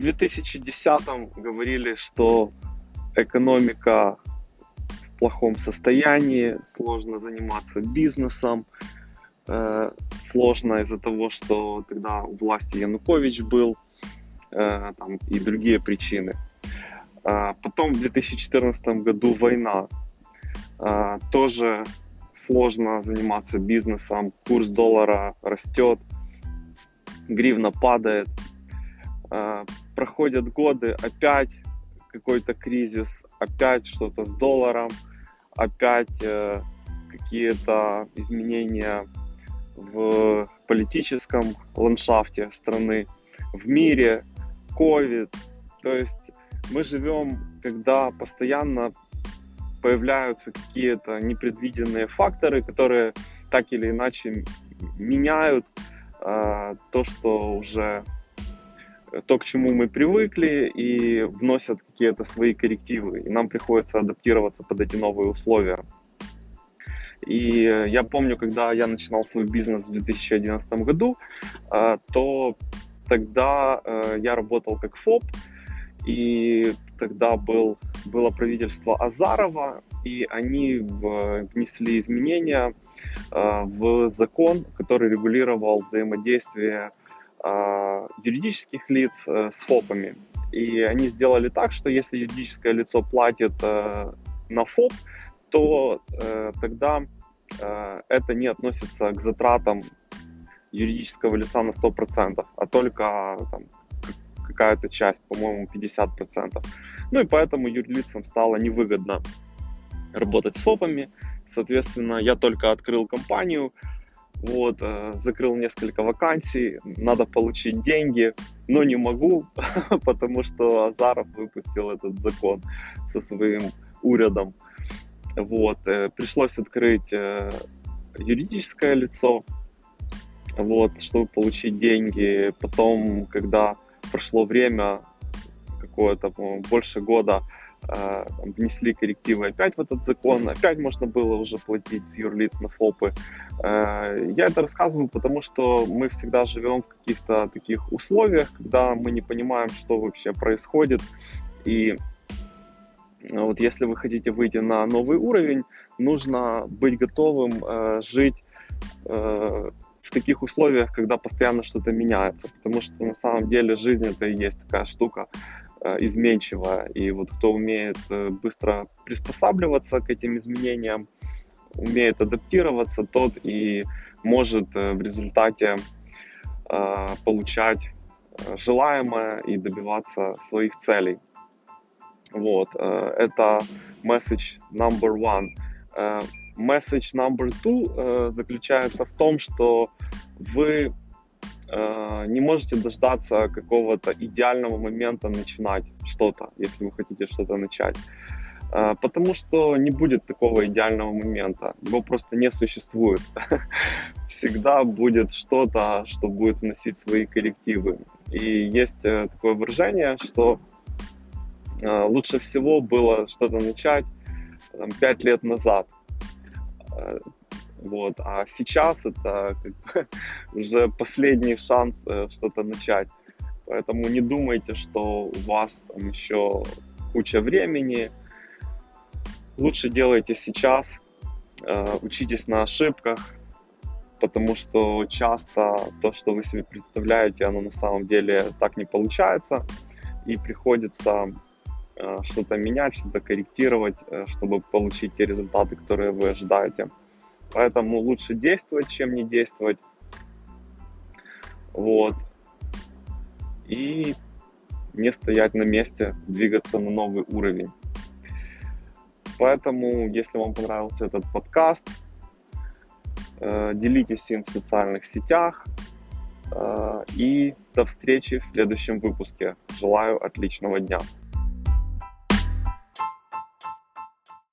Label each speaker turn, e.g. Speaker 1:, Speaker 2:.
Speaker 1: 2010 говорили, что экономика в плохом состоянии, сложно заниматься бизнесом, э, сложно из-за того, что тогда у власти Янукович был, э, там, и другие причины. Э, потом в 2014 году война. Э, тоже сложно заниматься бизнесом, курс доллара растет, гривна падает. Проходят годы, опять какой-то кризис, опять что-то с долларом, опять э, какие-то изменения в политическом ландшафте страны, в мире, COVID. То есть мы живем, когда постоянно появляются какие-то непредвиденные факторы, которые так или иначе меняют э, то, что уже то, к чему мы привыкли, и вносят какие-то свои коррективы. И нам приходится адаптироваться под эти новые условия. И я помню, когда я начинал свой бизнес в 2011 году, э, то тогда э, я работал как ФОП, и тогда был, было правительство Азарова, и они внесли изменения э, в закон, который регулировал взаимодействие юридических лиц э, с ФОПами. И они сделали так, что если юридическое лицо платит э, на ФОП, то э, тогда это не относится к затратам юридического лица на 100%, а только там, какая-то часть, по-моему, 50%. Ну и поэтому юрлицам стало невыгодно работать с ФОПами. Соответственно, я только открыл компанию, вот, э, закрыл несколько вакансий, надо получить деньги, но не могу, потому что Азаров выпустил этот закон со своим урядом. Вот, э, пришлось открыть э, юридическое лицо, вот, чтобы получить деньги. Потом, когда прошло время, какое-то, больше года, э, внесли коррективы опять в этот закон, опять можно было уже платить с юрлиц на ФОПы. Э, я это рассказываю, потому что мы всегда живем в каких-то таких условиях, когда мы не понимаем, что вообще происходит. И вот если вы хотите выйти на новый уровень, нужно быть готовым э, жить э, в таких условиях, когда постоянно что-то меняется, потому что на самом деле жизнь это и есть такая штука э, изменчивая, и вот кто умеет э, быстро приспосабливаться к этим изменениям, умеет адаптироваться, тот и может э, в результате получать желаемое и добиваться своих целей. Вот, это message number one. Message number two заключается в том, что вы э, не можете дождаться какого-то идеального момента начинать что-то, если вы хотите что-то начать. Э, потому что не будет такого идеального момента. Его просто не существует. Всегда будет что-то, что будет вносить свои коррективы. И есть э, такое выражение, что лучше всего было что-то начать там, 5 лет назад – вот. А сейчас это как бы уже последний шанс э, что-то начать. Поэтому не думайте, что у вас там еще куча времени. Лучше делайте сейчас, э, учитесь на ошибках, потому что часто то, что вы себе представляете, оно на самом деле так не получается, и приходится Э, что-то менять, что-то корректировать, чтобы получить те результаты, которые вы ожидаете. Поэтому лучше действовать, чем не действовать. Вот. И не стоять на месте, двигаться на новый уровень. Поэтому, если вам понравился этот подкаст, э, делитесь им в социальных сетях. И до встречи в следующем выпуске. Желаю отличного дня.